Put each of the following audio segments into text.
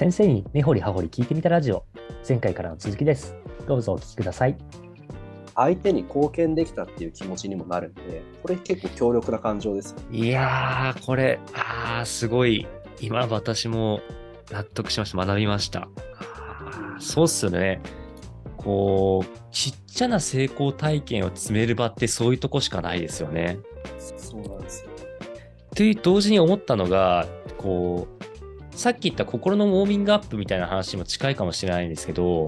先生に根掘り葉掘り聞いてみたラジオ前回からの続きですどうぞお聞きください相手に貢献できたっていう気持ちにもなるんで、これ結構強力な感情ですよ。いやー、これ、あー、すごい、今私も納得しました。学びました。そうっすよね。こう、ちっちゃな成功体験を詰める場ってそういうとこしかないですよね。そうなんですよ。という同時に思ったのが、こう、さっき言った心のウォーミングアップみたいな話にも近いかもしれないんですけど、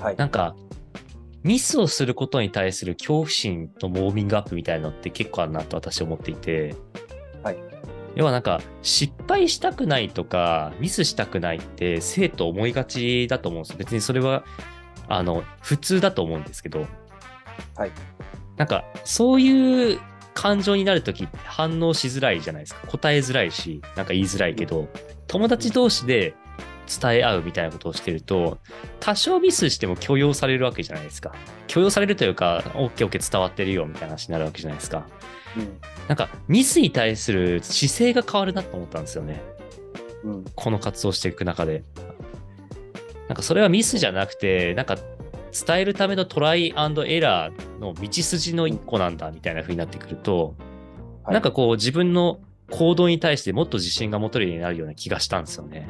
はい。なんか、ミスをすることに対する恐怖心のウォーミングアップみたいなのって結構あるなと私は思っていて、はい。要はなんか、失敗したくないとか、ミスしたくないって生徒思いがちだと思うんですよ。別にそれは、あの、普通だと思うんですけど、はい。なんか、そういう感情になるときって反応しづらいじゃないですか。答えづらいし、なんか言いづらいけど、友達同士で伝え合うみたいなことをしてると、多少ミスしても許容されるわけじゃないですか。許容されるというか、OK、OK 伝わってるよみたいな話になるわけじゃないですか。うん。なんか、ミスに対する姿勢が変わるなと思ったんですよね。うん。この活動していく中で。なんかそれはミスじゃなくて、なんか伝えるためのトライアンドエラーの道筋の一個なんだみたいな風になってくると、はいなんかこう自分の行動に対してもっと自信が持てるようになるような気がしたんですよね。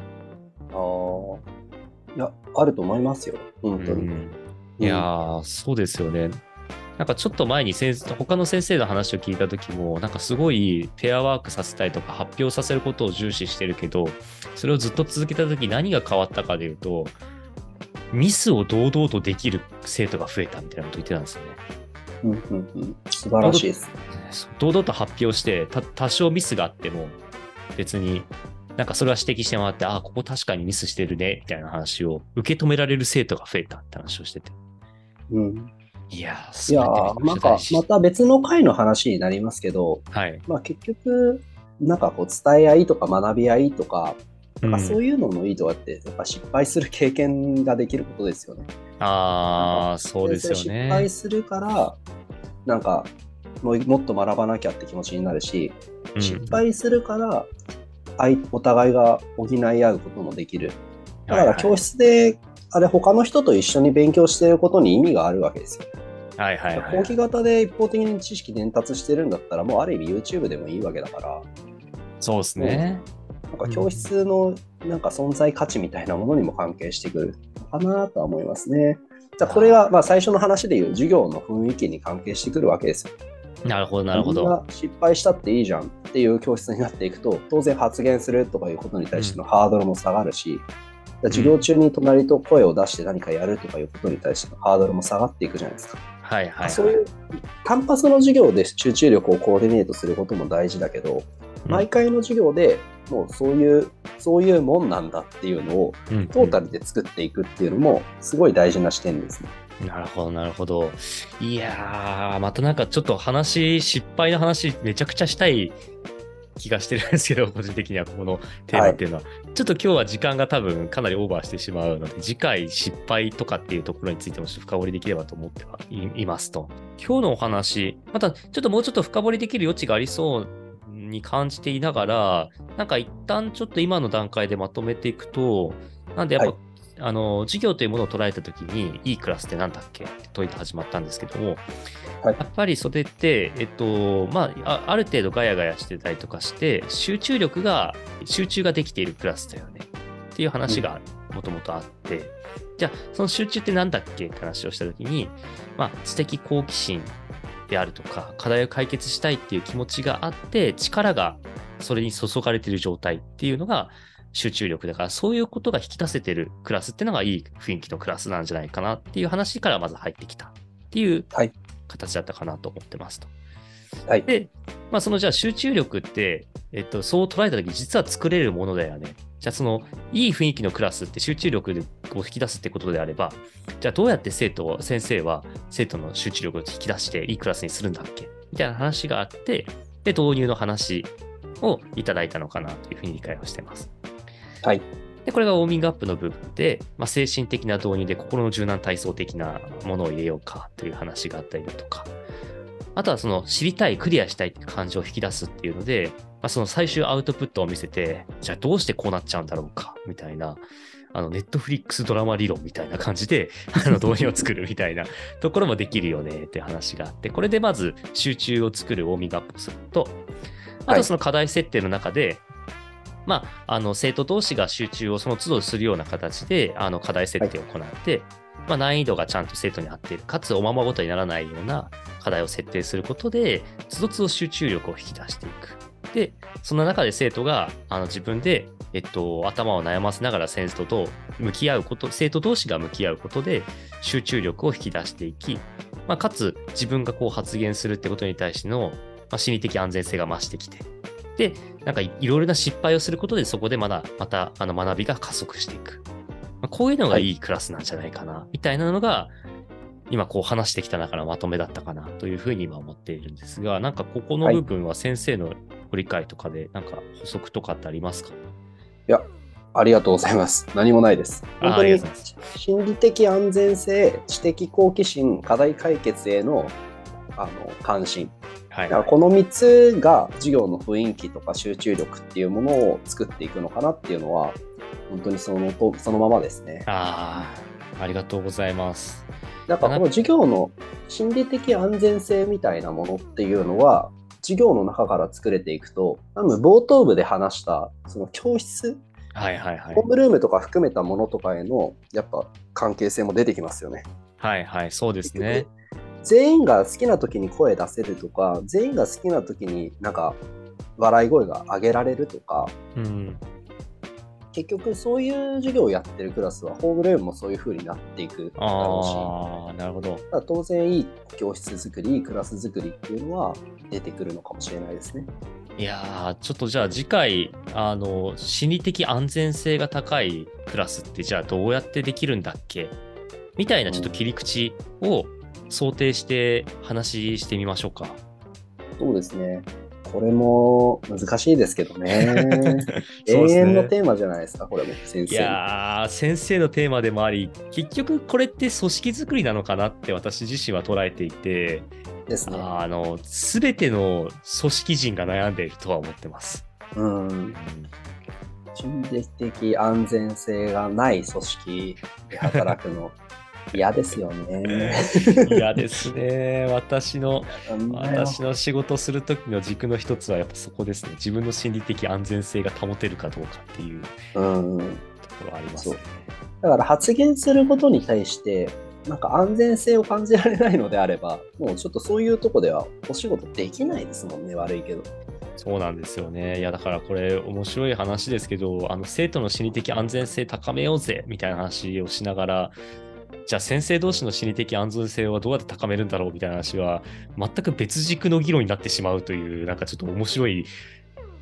ああ。いや、あると思いますよ。本当に。うんいやー、そうですよね。なんかちょっと前に先生他の先生の話を聞いた時もなんかすごいペアワークさせたいとか発表させることを重視してるけどそれをずっと続けた時何が変わったかでいうとミスを堂々とできる生徒が増えたみたいなこと言ってたんですよね。うんうんうん。素晴らしいです。堂々と発表してた多少ミスがあっても別になんかそれは指摘してもらってあここ確かにミスしてるねみたいな話を受け止められる生徒が増えたって話をしててうん。いやーいやなんかまた別の回の話になりますけど、はい、まあ結局、なんかこう伝え合いとか学び合いとか、なん。かそういうののいいとこって、やっぱ失敗する経験ができることですよね。ああそうですよそれ失敗ねするから、なんかもうもっと学ばなきゃって気持ちになるし、うん。失敗するから相お互いが補い合うこともできる。だから教室で、あれ他の人と一緒に勉強してることに意味があるわけですよ。はいはいはい。講義型で一方的に知識伝達してるんだったら、もうある意味 YouTube でもいいわけだから、そうですねなんか教室のなんか存在価値みたいなものにも関係してくるのかなとは思いますね。じゃあこれはまあ最初の話でいう授業の雰囲気に関係してくるわけですよ。なるほどなるほど失敗したっていいじゃんっていう教室になっていくと、当然発言するとかいうことに対してのハードルも下がるし、授業中に隣と声を出して何かやるとかいうことに対してのハードルも下がっていくじゃないですか。はいはいはいそういう単発の授業で集中力をコーディネートすることも大事だけど、毎回の授業でもうそういう、そういうもんなんだっていうのをうんトータルで作っていくっていうのもすごい大事な視点ですね。なるほど、なるほど。いやー、またなんかちょっと話、失敗の話、めちゃくちゃしたい気がしてるんですけど、個人的にはこのテーマっていうのは。ちょっと今日は時間が多分かなりオーバーしてしまうので、次回失敗とかっていうところについても深掘りできればと思ってはいいますと。今日のお話、またちょっともうちょっと深掘りできる余地がありそうに感じていながら、なんか一旦ちょっと今の段階でまとめていくと、なんでやっぱ、はい。あの、授業というものを捉えたときに、いいクラスって何だっけ？って問いて始まったんですけども、はい。やっぱりそれって、えっと、まあ、あある程度ガヤガヤしてたりとかして、集中力が、集中ができているクラスだよね。っていう話がもともとあって、じゃあ、その集中って何だっけ？って話をしたときに、まあ、知的好奇心であるとか、課題を解決したいっていう気持ちがあって、力がそれに注がれている状態っていうのが集中力だから、そういうことが引き出せてるクラスっていうのがいい雰囲気のクラスなんじゃないかなっていう話からまず入ってきたっていうはい形だったかなと思ってますと。はい。で、まあ、そのじゃあ集中力って、えっと、そう捉えたとき、実は作れるものだよね。じゃあそのいい雰囲気のクラスって集中力を引き出すってことであれば、じゃあどうやって生徒を、先生は生徒の集中力を引き出していいクラスにするんだっけ？みたいな話があって、で、導入の話をいただいたのかなというふうに理解をしています。はい。で、これがウォーミングアップの部分で、まあ、精神的な導入で心の柔軟体操的なものを入れようかという話があったりだとか、あとはその知りたい、クリアしたいって感情を引き出すっていうので、まあ、その最終アウトプットを見せて、じゃあどうしてこうなっちゃうんだろうか、みたいな、あの、ネットフリックスドラマ理論みたいな感じで、あの、動画を作るみたいなところもできるよねって話があって、これでまず集中を作るウォーミングアップをすると、あとその課題設定の中で、まあ、あの生徒同士が集中をその都度するような形であの課題設定を行って、まあ、難易度がちゃんと生徒に合っている、かつおままごとにならないような課題を設定することで、つどつど集中力を引き出していく。で、そんな中で生徒があの自分で、えっと、頭を悩ませながら先生と向き合うこと、生徒同士が向き合うことで集中力を引き出していき、まあ、かつ自分がこう発言するってことに対しての、まあ、心理的安全性が増してきて、で、なんかいろいろな失敗をすることで、そこでまだまたあの学びが加速していく。まあ、こういうのがいいクラスなんじゃないかな、みたいなのが、今こう話してきた中のまとめだったかなというふうに今思っているんですが、なんかここの部分は先生のご理解とかで、なんか補足とかってありますか？いや、ありがとうございます。何もないです。あ本当に心理的安全性、知的好奇心、課題解決へのあの関心。はいだからこの3つが授業の雰囲気とか集中力っていうものを作っていくのかなっていうのは、本当にそのとそのままですね。ああ、ありがとうございます。だからこの授業の心理的安全性みたいなものっていうのは、授業の中から作れていくと、多分冒頭部で話した、その教室、はいはいはいホー。ムルームとか含めたものとかへの、やっぱ関係性も出てきますよね。はいはい、そうですね。全員が好きな時に声出せるとか、全員が好きな時になんか笑い声が上げられるとか、うん。結局そういう授業をやってるクラスはホームルームもそういう風になっていくだろうし、なるほど。当然いい教室作り、いいクラス作りっていうのは出てくるのかもしれないですね。いやー、ちょっとじゃあ次回、あの、心理的安全性が高いクラスってじゃあどうやってできるんだっけ？みたいなちょっと切り口を想定して話してみましょうか。そうですね。これも難しいですけどね。永遠のテーマじゃないですか、これも先い生。やー、先生のテーマでもあり、結局これって組織づくりなのかなって私自身は捉えていて、ですね。あの、すべての組織人が悩んでいるとは思ってます。うん。うん心理的安全性がない組織で働くの嫌ですよね。嫌ですね。私の、私の仕事するときの軸の一つはやっぱそこですね。自分の心理的安全性が保てるかどうかっていうとうん。ころはありますね。だから発言することに対して、なんか安全性を感じられないのであれば、もうちょっとそういうとこではお仕事できないですもんね、悪いけど。そうなんですよね。いや、だからこれ面白い話ですけど、あの生徒の心理的安全性高めようぜみたいな話をしながら、じゃあ先生同士の心理的安全性はどうやって高めるんだろうみたいな話は、全く別軸の議論になってしまうという、なんかちょっと面白い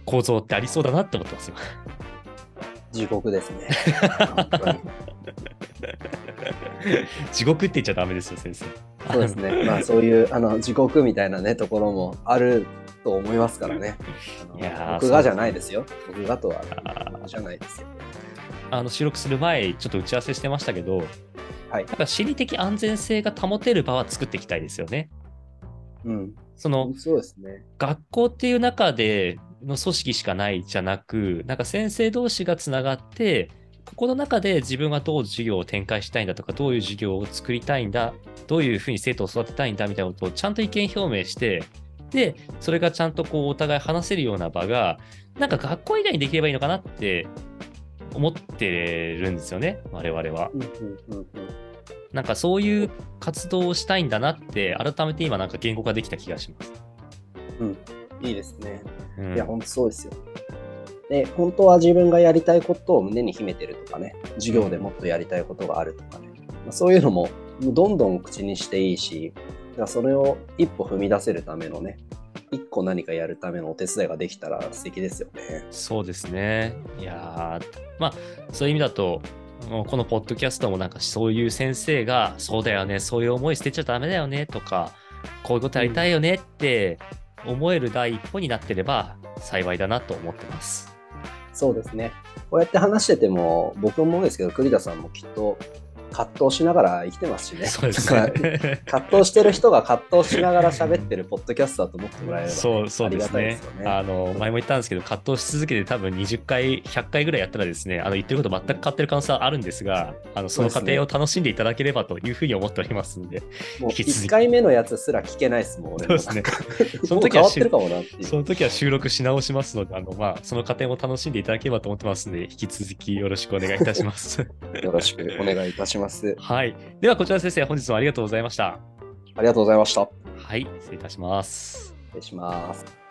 構造ってありそうだなって思ってますよ。地獄ですね。地獄って言っちゃダメですよ、先生。そうですね。まあそういうあの地獄みたいなねところもあると思いますからね。いやー僕がじゃないですよ。僕がとはじゃないですよ。あの収録する前、ちょっと打ち合わせしてましたけど、はいなんか心理的安全性が保てる場は作っていきたいですよね。うん。そのそうですね。学校っていう中での組織しかないじゃなく、なんか先生同士がつながって、ここの中で自分はどう授業を展開したいんだとか、どういう授業を作りたいんだ、どういうふうに生徒を育てたいんだみたいなことをちゃんと意見表明して、で、それがちゃんとこうお互い話せるような場が、なんか学校以外にできればいいのかなって思ってるんですよね、我々は。うんうんうんうん。なんかそういう活動をしたいんだなって、改めて今なんか言語化できた気がします。いいですね。うんいや、本当そうですよ。で、本当は自分がやりたいことを胸に秘めてるとかね、授業でもっとやりたいことがあるとかね、まあ、そういうのもどんどん口にしていいし、それを一歩踏み出せるためのね、一個何かやるためのお手伝いができたら素敵ですよね。そうですね。いやーまあ、そういう意味だと、このポッドキャストもなんかそういう先生が、そうだよね、そういう思い捨てちゃダメだよねとか、こういうことやりたいよねって思える第一歩になってれば幸いだなと思ってます。そうですね。こうやって話してても、僕もですけど、栗田さんもきっと、葛藤しながら生きてますしね。そうですね。葛藤してる人が葛藤しながら喋ってるポッドキャストだと思ってもらえれば、そうそうですねすよね。あの前も言ったんですけど、葛藤し続けて多分20回、100回ぐらいやったらですね、あの言ってること全く変わってる可能性はあるんですが、あのその過程を楽しんでいただければというふうに思っておりますので、もう引き続き1回目のやつすら聞けないですもん、俺も。そうですね。そその時はの時変わってるかもなっていう。その時は収録し直しますので、あのまあ、その過程も楽しんでいただければと思ってますので、引き続きよろしくお願いいたします。よろしくお願いいたします。はい。では、こちら先生、本日もありがとうございました。ありがとうございました。はい、失礼いたします。失礼します。